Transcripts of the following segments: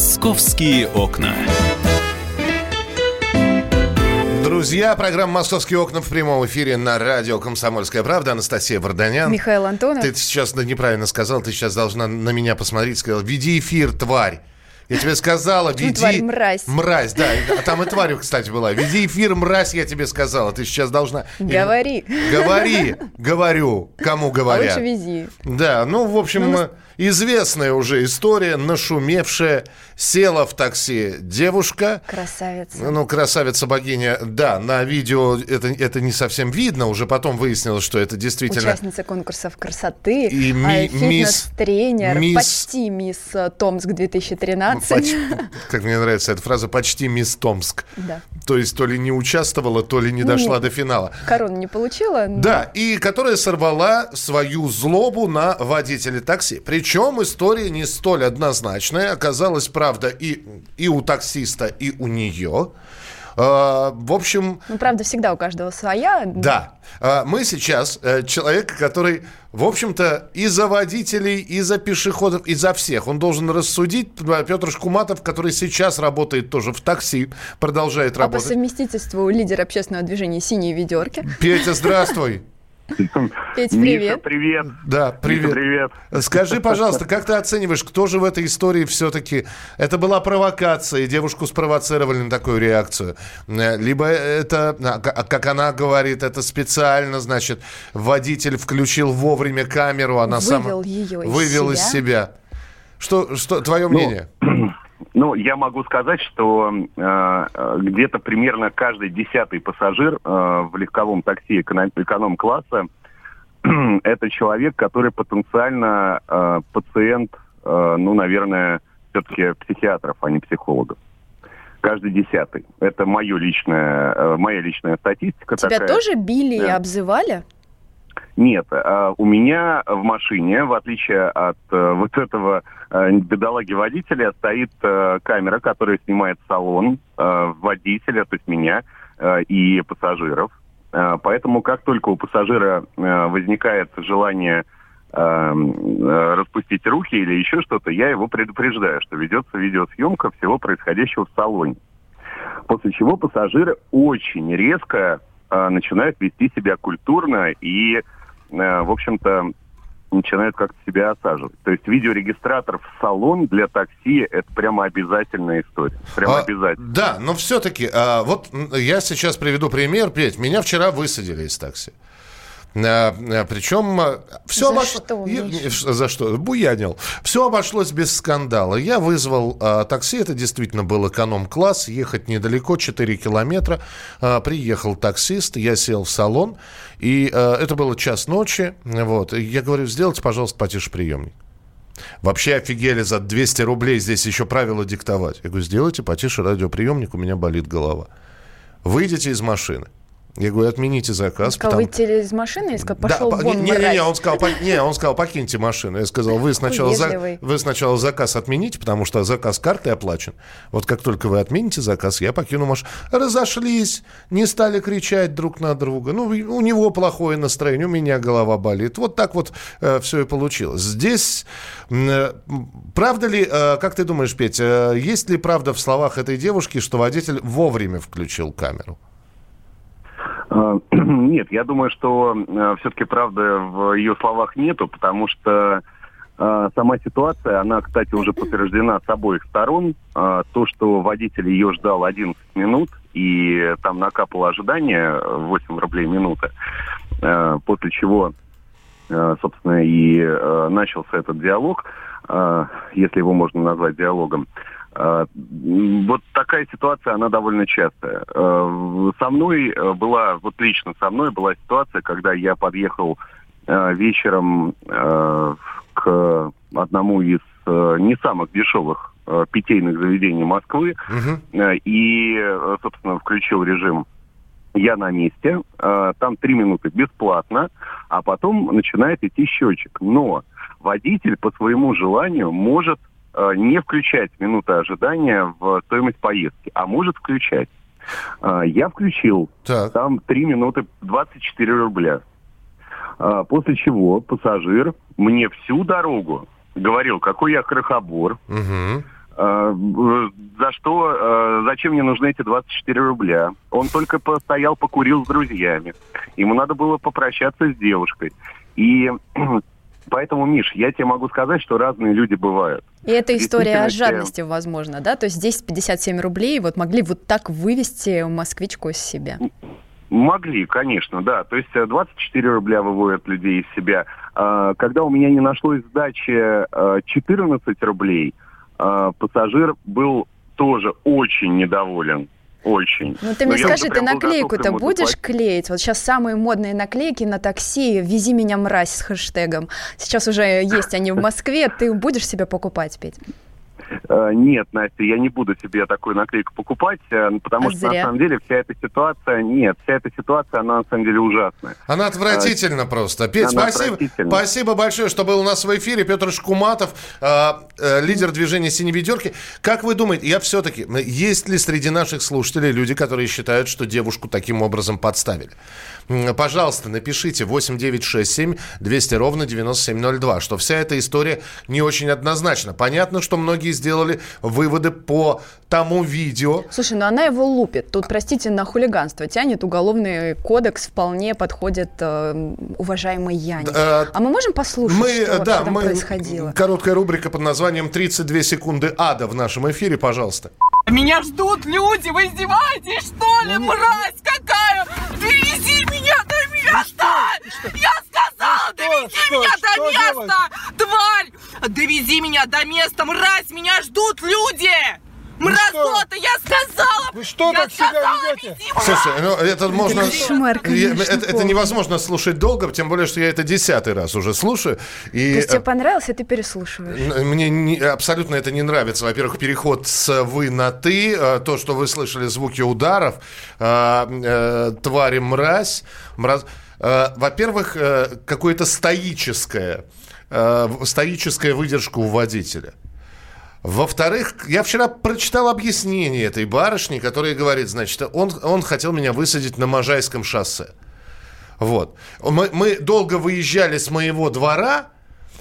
Московские окна. Друзья, программа «Московские окна» в прямом эфире на радио «Комсомольская правда». Анастасия Варданян. Михаил Антонов. Ты сейчас неправильно сказал, ты сейчас должна на меня посмотреть. Сказал, веди эфир, тварь. Я тебе сказала, веди... тварь, мразь. Мразь, да. А там и тварь, кстати, была. Веди эфир, мразь, я тебе сказала. Ты сейчас должна... Говори. Говори. Говорю. Кому говорят. А лучше вези. Да, ну, в общем, ну, известная уже история, нашумевшая. Села в такси девушка. Красавица. Ну, красавица-богиня. Да, на видео это, это не совсем видно. Уже потом выяснилось, что это действительно... Участница конкурсов красоты. И ми- фитнес-тренер. мисс- Почти мисс э, Томск 2013. Поч- Как мне нравится эта фраза, почти мисс Томск. Да. То есть то ли не участвовала, то ли не Ну, дошла нет. до финала. Корону не получила. но Да, и которая сорвала свою злобу на водителя такси. Причем история не столь однозначная. Оказалось, правда, и, и у таксиста, и у нее. А, в общем, Ну, правда, всегда у каждого своя. да. А, Мы сейчас э, человека, который, в общем-то, и за водителей, и за пешеходов, и за всех. Он должен рассудить. Петр Шкуматов, который сейчас работает тоже в такси, продолжает А по работать. совместительству лидер общественного движения «Синие ведерки». Петя, здравствуй. Петь, Миша, привет. привет. Да, привет. Миша, привет. Скажи, пожалуйста, как ты оцениваешь, кто же в этой истории все-таки... Это была провокация, и девушку спровоцировали на такую реакцию. Э, Либо это, а, к- как она говорит, это специально, значит, водитель включил вовремя камеру, она сама... Вывел её из Вывел из себя. Что, что твое мнение? Ну, я могу сказать, что э, э, где-то примерно каждый десятый пассажир э, в легковом такси эконом- эконом-класса это человек, который потенциально э, пациент, э, ну, наверное, все-таки психиатров, а не психологов. Каждый десятый. Это мое личное, э, моя личная статистика. Тебя такая. тоже били и Да. обзывали? Нет, а, у меня в машине, в отличие от э, вот этого э, бедолаги-водителя, стоит э, камера, которая снимает салон водителя, то есть меня и пассажиров. Поэтому как только у пассажира возникает желание распустить руки или еще что-то, я его предупреждаю, что ведется видеосъемка всего происходящего в салоне. После чего пассажиры очень резко начинают вести себя культурно и, в общем-то, начинают как-то себя осаживать. То есть видеорегистратор в салон для такси – это прямо обязательная история. Прямо А, обязательно. Да, но все-таки, вот м, я сейчас приведу пример, Петь. Меня вчера высадили из такси. Причем все За обошлось... что, Я- Миш? За что? Буянил. Все обошлось без скандала. Я вызвал а, такси, это действительно был эконом-класс, ехать недалеко, 4 километра. А, приехал таксист, я сел в салон, и а, это было час ночи. Вот. Я говорю, сделайте, пожалуйста, потише приемник. Вообще офигели за 200 рублей здесь еще правила диктовать. Я говорю, сделайте потише радиоприемник, у меня болит голова. Выйдите из машины. Я говорю, отмените заказ. Сказал, потому- выйти из машины и сказал, да, пошел по- вон, не, не, мразь». не, он сказал, по- не, он сказал, покиньте машину. Я сказал, вы сначала, за- вы сначала заказ отмените, потому что заказ картой оплачен. Вот как только вы отмените заказ, я покину машину. Разошлись, не стали кричать друг на друга. Ну, у него плохое настроение, у меня голова болит. Вот так вот все и получилось. Здесь, э, правда ли, э, как ты думаешь, Петь, э, есть ли правда в словах этой девушки, что водитель вовремя включил камеру? А, Нет, я думаю, что все-таки правды в ее словах нету, потому что а, сама ситуация, она, кстати, уже подтверждена с обоих сторон. То, что водитель ее ждал 11 минут, и там накапало ожидание 8 рублей минута, после чего, собственно, и начался этот диалог, если его можно назвать диалогом. М, Вот такая ситуация, она довольно частая. Э, Со мной э, была, вот лично со мной была ситуация, когда я подъехал э, вечером э, к одному из э, не самых дешевых э, питейных заведений Москвы э, и, э, собственно, включил режим я на месте, э, там три минуты бесплатно, а потом начинает идти счетчик. Но водитель по своему желанию может э, не включать минуты ожидания в стоимость поездки, а может включать. Э, Я включил, Так. там 3 минуты 24 рубля. А, После чего пассажир мне всю дорогу говорил, какой я крохобор. Э, за что, э, зачем мне нужны эти 24 рубля? Он только постоял, покурил с друзьями. Ему надо было попрощаться с девушкой. И поэтому, Миш, я тебе могу сказать, что разные люди бывают. И это история о жадности, возможно, да? То есть здесь 57 рублей вот могли вот так вывести москвичку из себя. Могли, конечно, да. То есть 24 э, рубля выводят людей из себя. А, когда у меня не нашлось сдачи 14 рублей – э, пассажир был тоже очень недоволен. Очень. Ну ты мне Но скажи, ты наклейку-то будешь клеить? Вот сейчас самые модные наклейки на такси «Вези меня, мразь» с хэштегом. Сейчас уже есть они в Москве. Ты будешь себе покупать, Петь? Э, нет, Настя, я не буду себе такую наклейку покупать, э, потому а что зря. на самом деле вся эта ситуация, нет, вся эта ситуация, она на самом деле ужасная. Она отвратительна а, просто. Петь, спасибо, спасибо большое, что был у нас в эфире. Петр Шкуматов, э, э, лидер движения «Синей ведерки». Как вы думаете, я все-таки, есть ли среди наших слушателей люди, которые считают, что девушку таким образом подставили? Пожалуйста, напишите 8967 200 ровно 9702, что вся эта история не очень однозначна. Понятно, что многие сделали выводы по тому видео. Слушай, ну она его лупит. Тут, простите, на хулиганство тянет. Уголовный кодекс вполне подходит э, уважаемой Яне. Э, а мы можем послушать, мы, что да, там мы, происходило? Короткая рубрика под названием «32 секунды ада» в нашем эфире, пожалуйста. Меня ждут люди, вы издеваетесь, что ли, мразь какая? Довези меня до места! Я сказала, довези меня до места! Тварь! Довези меня до места, мразь! Меня ждут люди! Мразота, я сказала! Вы что я так себя ведете? Слушай, ну это можно... Кошмар, конечно, это, это невозможно слушать долго, тем более, что я это десятый раз уже слушаю. И... То есть тебе понравилось, и ты переслушиваешь? Мне не, абсолютно это не нравится. Во-первых, переход с «вы» на «ты», а, то, что вы слышали звуки ударов, а, э, твари мразь, мразь. Э, во-первых, э, какое-то стоическое, стоическая выдержка у водителя. Во-вторых, я вчера прочитал объяснение этой барышни, которая говорит, значит, он, он хотел меня высадить на Можайском шоссе. Вот. Мы, мы долго выезжали с моего двора,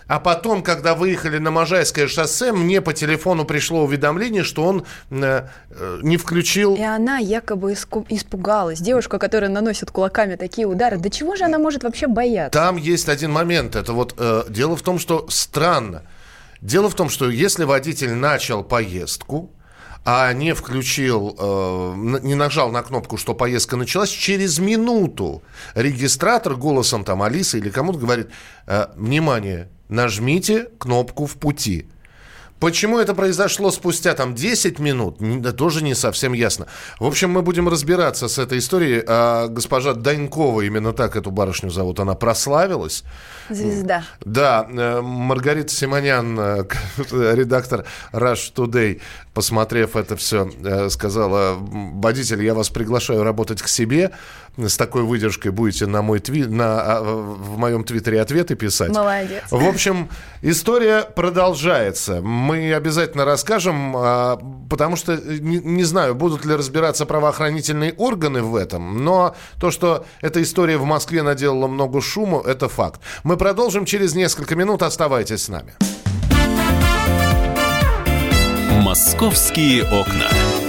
а потом, когда выехали на Можайское шоссе, мне по телефону пришло уведомление, что он э, э не включил... И она якобы испугалась. Девушка, которая наносит кулаками такие удары. Да чего же она может вообще бояться? Там есть один момент. Это вот э, дело в том, что странно. Дело в том, что если водитель начал поездку, а не включил, э, не нажал на кнопку, что поездка началась, через минуту регистратор голосом там Алисы или кому-то говорит, э, внимание, нажмите кнопку в пути. Почему это произошло спустя там 10 минут, да, тоже не совсем ясно. В общем, мы будем разбираться с этой историей. А госпожа Данькова, именно так эту барышню зовут, она прославилась. Звезда. Да, э, Маргарита Симонян, э, редактор Rush Today, посмотрев это все, э, сказала, водитель, я вас приглашаю работать к себе. С такой выдержкой будете на мой тви... на... А, в моем твиттере ответы писать. Молодец. В общем, история продолжается. Мы обязательно расскажем, а, потому что не, не знаю, будут ли разбираться правоохранительные органы в этом, но то, что эта история в Москве наделала много шума, это факт. Мы продолжим через несколько минут. Оставайтесь с нами. Московские окна.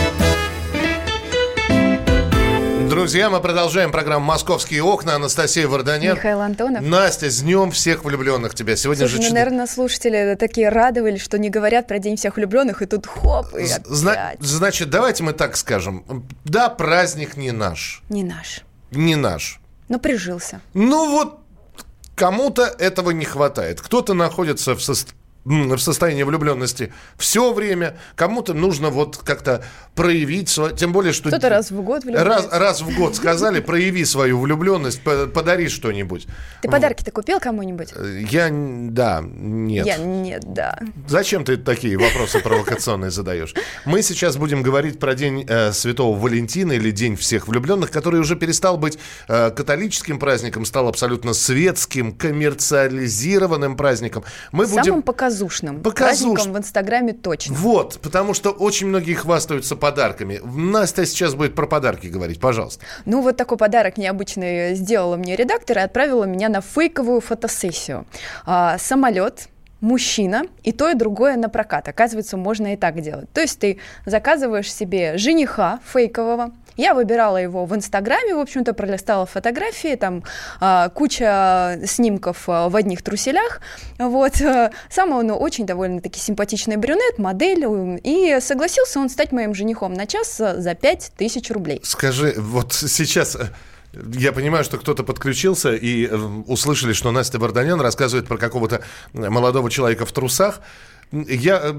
Друзья, мы продолжаем программу «Московские окна». Анастасия Варданян. Михаил Антонов. Настя, с днем всех влюбленных тебя. Сегодня Слушай, же... Ну, наверное, слушатели такие радовались, что не говорят про День всех влюбленных, и тут хоп, и Зна- Значит, давайте мы так скажем. Да, праздник не наш. Не наш. Не наш. Но прижился. Ну вот, кому-то этого не хватает. Кто-то находится в состоянии в состоянии влюбленности все время. Кому-то нужно вот как-то проявить свое... Тем более, что... Кто-то раз в год влюбляется. Раз, раз в год сказали, прояви свою влюбленность, подари что-нибудь. Ты подарки-то купил кому-нибудь? Я... Да, нет. Я нет, да. Зачем ты такие вопросы провокационные задаешь? Мы сейчас будем говорить про День э, Святого Валентина или День всех влюбленных, который уже перестал быть э, католическим праздником, стал абсолютно светским, коммерциализированным праздником. Мы Самым будем показушным. Показушным. Праздником в Инстаграме точно. Вот, потому что очень многие хвастаются подарками. Настя сейчас будет про подарки говорить, пожалуйста. Ну, вот такой подарок необычный сделала мне редактор и отправила меня на фейковую фотосессию. А, самолет, мужчина, и то, и другое на прокат. Оказывается, можно и так делать. То есть ты заказываешь себе жениха фейкового, я выбирала его в Инстаграме, в общем-то, пролистала фотографии, там а, куча снимков а, в одних труселях, вот. А, сам он очень довольно-таки симпатичный брюнет, модель, и согласился он стать моим женихом на час за 5000 рублей. Скажи, вот сейчас э, я понимаю, что кто-то подключился и э, услышали, что Настя Барданян рассказывает про какого-то молодого человека в трусах я, э,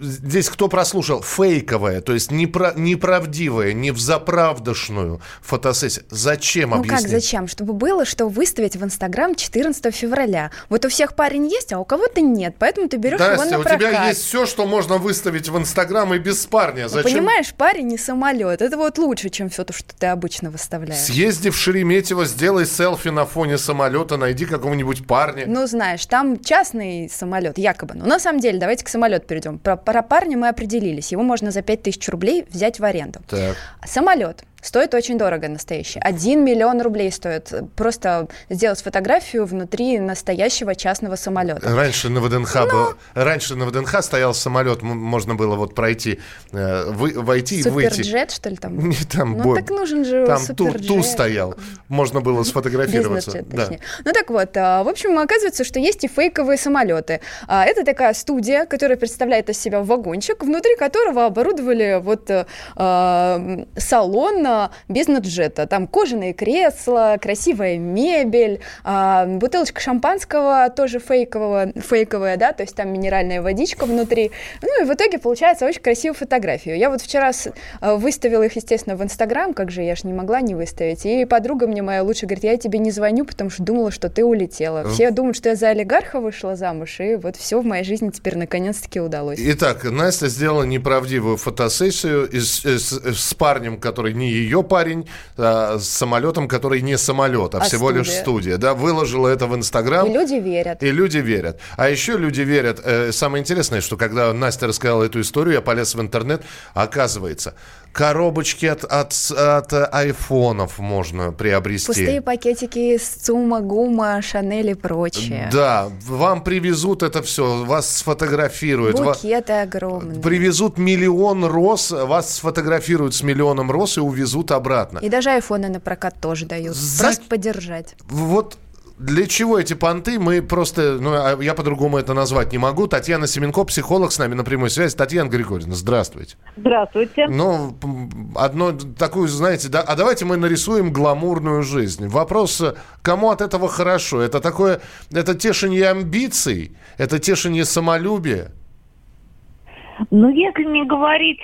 здесь кто прослушал? Фейковая, то есть непра, неправдивая, не в заправдошную фотосессию. Зачем ну объяснить? как зачем? Чтобы было, что выставить в Инстаграм 14 февраля. Вот у всех парень есть, а у кого-то нет, поэтому ты берешь Настя, его на прокат. у тебя есть все, что можно выставить в Инстаграм и без парня. Ну, зачем? Ну, понимаешь, парень не самолет. Это вот лучше, чем все то, что ты обычно выставляешь. Съезди в Шереметьево, сделай селфи на фоне самолета, найди какого-нибудь парня. Ну, знаешь, там частный самолет, якобы. Но на самом деле, давайте давайте к самолету перейдем. Про, про парня мы определились. Его можно за 5000 рублей взять в аренду. Так. Самолет. Стоит очень дорого настоящий. Один миллион рублей стоит просто сделать фотографию внутри настоящего частного самолета. Раньше на ВДНХ, Но... был, раньше на ВДНХ стоял самолет, можно было вот пройти, э, вы, войти и выйти. Суперджет, что ли, там? Не, там ну, бо... так нужен же Там ту, ту стоял, можно было сфотографироваться. Да. Ну так вот, а, в общем, оказывается, что есть и фейковые самолеты. А, это такая студия, которая представляет из себя вагончик, внутри которого оборудовали вот а, салон бизнес-джета. Там кожаные кресла, красивая мебель, а, бутылочка шампанского тоже фейкового, фейковая, да, то есть там минеральная водичка внутри. Ну и в итоге получается очень красивую фотографию. Я вот вчера а, выставила их, естественно, в Инстаграм, как же я ж не могла не выставить. И подруга мне моя лучше говорит, я тебе не звоню, потому что думала, что ты улетела. Все думают, что я за олигарха вышла замуж, и вот все в моей жизни теперь наконец-таки удалось. Итак, Настя сделала неправдивую фотосессию с, с, с парнем, который не ее парень а, с самолетом, который не самолет, а, а всего студия. лишь студия. Да, выложила это в Инстаграм. И люди верят. И люди верят. А еще люди верят. Э, самое интересное, что когда Настя рассказала эту историю, я полез в интернет, оказывается, коробочки от, от, от айфонов можно приобрести. Пустые пакетики с ЦУМа, ГУМа, Шанель и прочее. Да, вам привезут это все, вас сфотографируют. Букеты огромные. Привезут миллион роз, вас сфотографируют с миллионом роз и увезут обратно. И даже айфоны на прокат тоже дают. За... Просто подержать. Вот для чего эти понты? Мы просто, ну, а я по-другому это назвать не могу. Татьяна Семенко, психолог с нами на прямой связи. Татьяна Григорьевна, здравствуйте. Здравствуйте. Ну, одно такую, знаете, да, а давайте мы нарисуем гламурную жизнь. Вопрос, кому от этого хорошо? Это такое, это тешение амбиций, это тешение самолюбия? Ну, если не говорить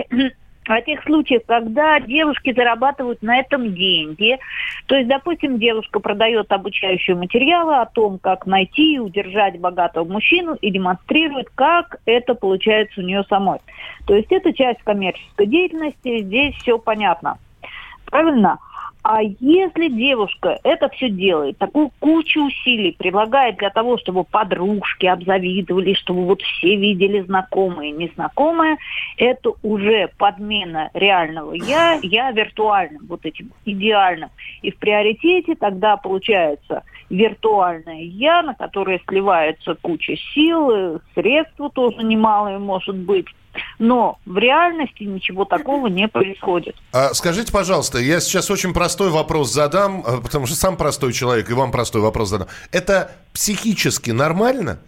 о тех случаях, когда девушки зарабатывают на этом деньги. То есть, допустим, девушка продает обучающие материалы о том, как найти и удержать богатого мужчину и демонстрирует, как это получается у нее самой. То есть это часть коммерческой деятельности, здесь все понятно. Правильно? А если девушка это все делает, такую кучу усилий прилагает для того, чтобы подружки обзавидовали, чтобы вот все видели знакомые незнакомые, это уже подмена реального я, я виртуальным, вот этим идеальным. И в приоритете тогда получается виртуальное я, на которое сливается куча сил, средства тоже немалые может быть, но в реальности ничего такого не происходит. А скажите, пожалуйста, я сейчас очень простой вопрос задам, а, потому что сам простой человек, и вам простой вопрос задам. Это психически нормально?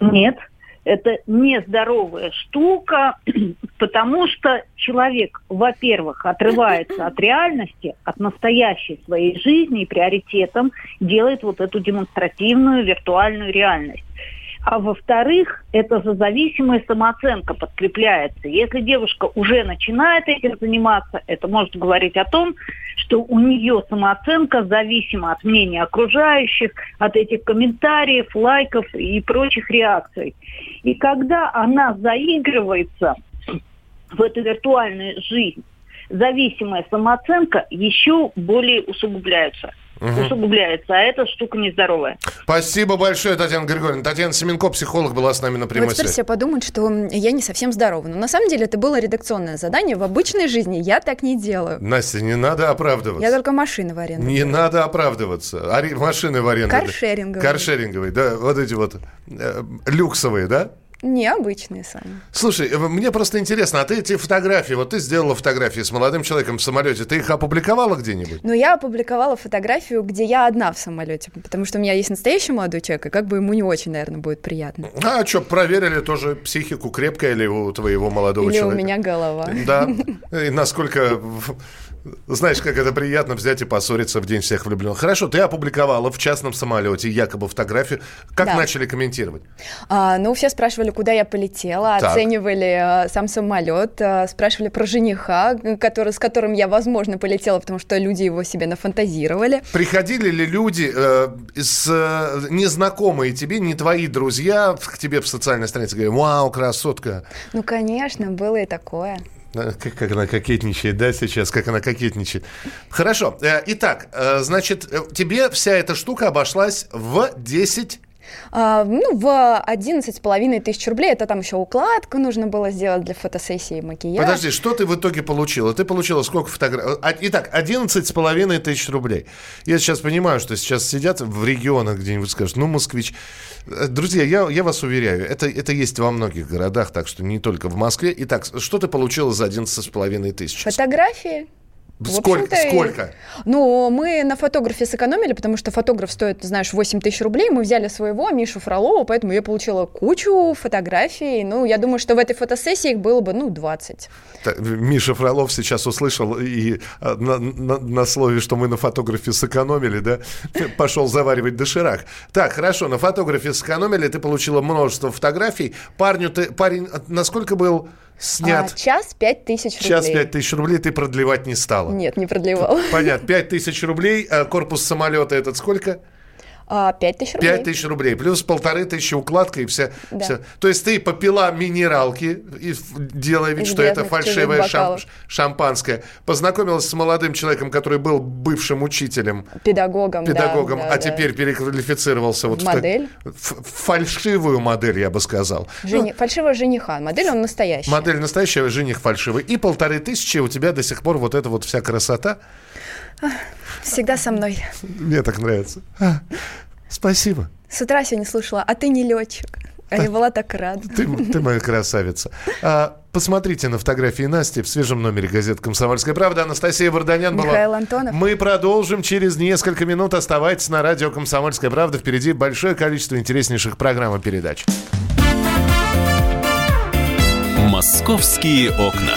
Нет, это нездоровая штука, потому что человек, во-первых, отрывается от реальности, от настоящей своей жизни и приоритетом делает вот эту демонстративную виртуальную реальность. А во-вторых, это же зависимая самооценка подкрепляется. Если девушка уже начинает этим заниматься, это может говорить о том, что у нее самооценка зависима от мнения окружающих, от этих комментариев, лайков и прочих реакций. И когда она заигрывается в эту виртуальную жизнь, зависимая самооценка еще более усугубляется угу. усугубляется, а эта штука нездоровая. Спасибо большое, Татьяна Григорьевна. Татьяна Семенко, психолог, была с нами на прямой вот теперь все подумают, что я не совсем здорова. Но на самом деле это было редакционное задание. В обычной жизни я так не делаю. Настя, не надо оправдываться. Я только машины в аренду. Не надо оправдываться. Ари... Машины в аренду. Каршеринговые. Каршеринговые, да. Вот эти вот э, люксовые, да? Необычные сами. Слушай, э, мне просто интересно, а ты эти фотографии, вот ты сделала фотографии с молодым человеком в самолете, ты их опубликовала где-нибудь? Ну, я опубликовала фотографию, где я одна в самолете, потому что у меня есть настоящий молодой человек, и как бы ему не очень, наверное, будет приятно. А что, проверили тоже психику крепкая ли у твоего молодого Или человека? Или у меня голова. Да, и насколько знаешь, как это приятно взять и поссориться в день всех влюбленных. Хорошо, ты опубликовала в частном самолете якобы фотографию. Как да. начали комментировать? А, ну, все спрашивали, куда я полетела, так. оценивали а, сам самолет, а, спрашивали про жениха, который, с которым я, возможно, полетела, потому что люди его себе нафантазировали. Приходили ли люди э, с, э, незнакомые тебе, не твои друзья, к тебе в социальной странице говорили, вау, красотка? Ну, конечно, было и такое. Как, как она кокетничает, да, сейчас, как она кокетничает. Хорошо. Э, итак, э, значит, э, тебе вся эта штука обошлась в 10 а, ну, в 11 с половиной тысяч рублей. Это там еще укладку нужно было сделать для фотосессии и макияж. Подожди, что ты в итоге получила? Ты получила сколько фотографий? А, итак, 11 с половиной тысяч рублей. Я сейчас понимаю, что сейчас сидят в регионах где-нибудь скажут, ну, москвич. Э, друзья, я, я вас уверяю, это, это есть во многих городах, так что не только в Москве. Итак, что ты получила за 11 с половиной тысяч? Фотографии. Сколько? Сколько? Ну, мы на фотографе сэкономили, потому что фотограф стоит, знаешь, 8 тысяч рублей. Мы взяли своего, Мишу Фролова, поэтому я получила кучу фотографий. Ну, я думаю, что в этой фотосессии их было бы, ну, 20. Миша Фролов сейчас услышал и а, на, на, на слове, что мы на фотографе сэкономили, да, пошел заваривать доширак. Так, хорошо, на фотографе сэкономили, ты получила множество фотографий. Парню ты, парень, а, насколько был снят. А, час пять тысяч рублей. Час пять тысяч рублей ты продлевать не стала. Нет, не продлевал. Понятно. Пять тысяч рублей. А корпус самолета этот сколько? А, пять тысяч рублей. Пять тысяч рублей. Плюс полторы тысячи укладка и все, да. все. То есть ты попила минералки, и, делая вид, Из что это фальшивое шам, шампанское. Познакомилась с молодым человеком, который был бывшим учителем. Педагогом, Педагогом, да, а да, теперь да. переквалифицировался вот модель. в, в фальшивую модель, я бы сказал. Жени... Ну, фальшивого жениха. Модель он настоящий. Модель настоящая, жених фальшивый. И полторы тысячи у тебя до сих пор вот эта вот вся красота. Всегда со мной. Мне так нравится. Спасибо. С утра сегодня слушала, а ты не летчик. А я была так рада. Ты, ты моя красавица. А, посмотрите на фотографии Насти в свежем номере газеты «Комсомольская правда». Анастасия Варданян была. Михаил Антонов. Мы продолжим через несколько минут. Оставайтесь на радио «Комсомольская правда». Впереди большое количество интереснейших программ и передач. «Московские окна».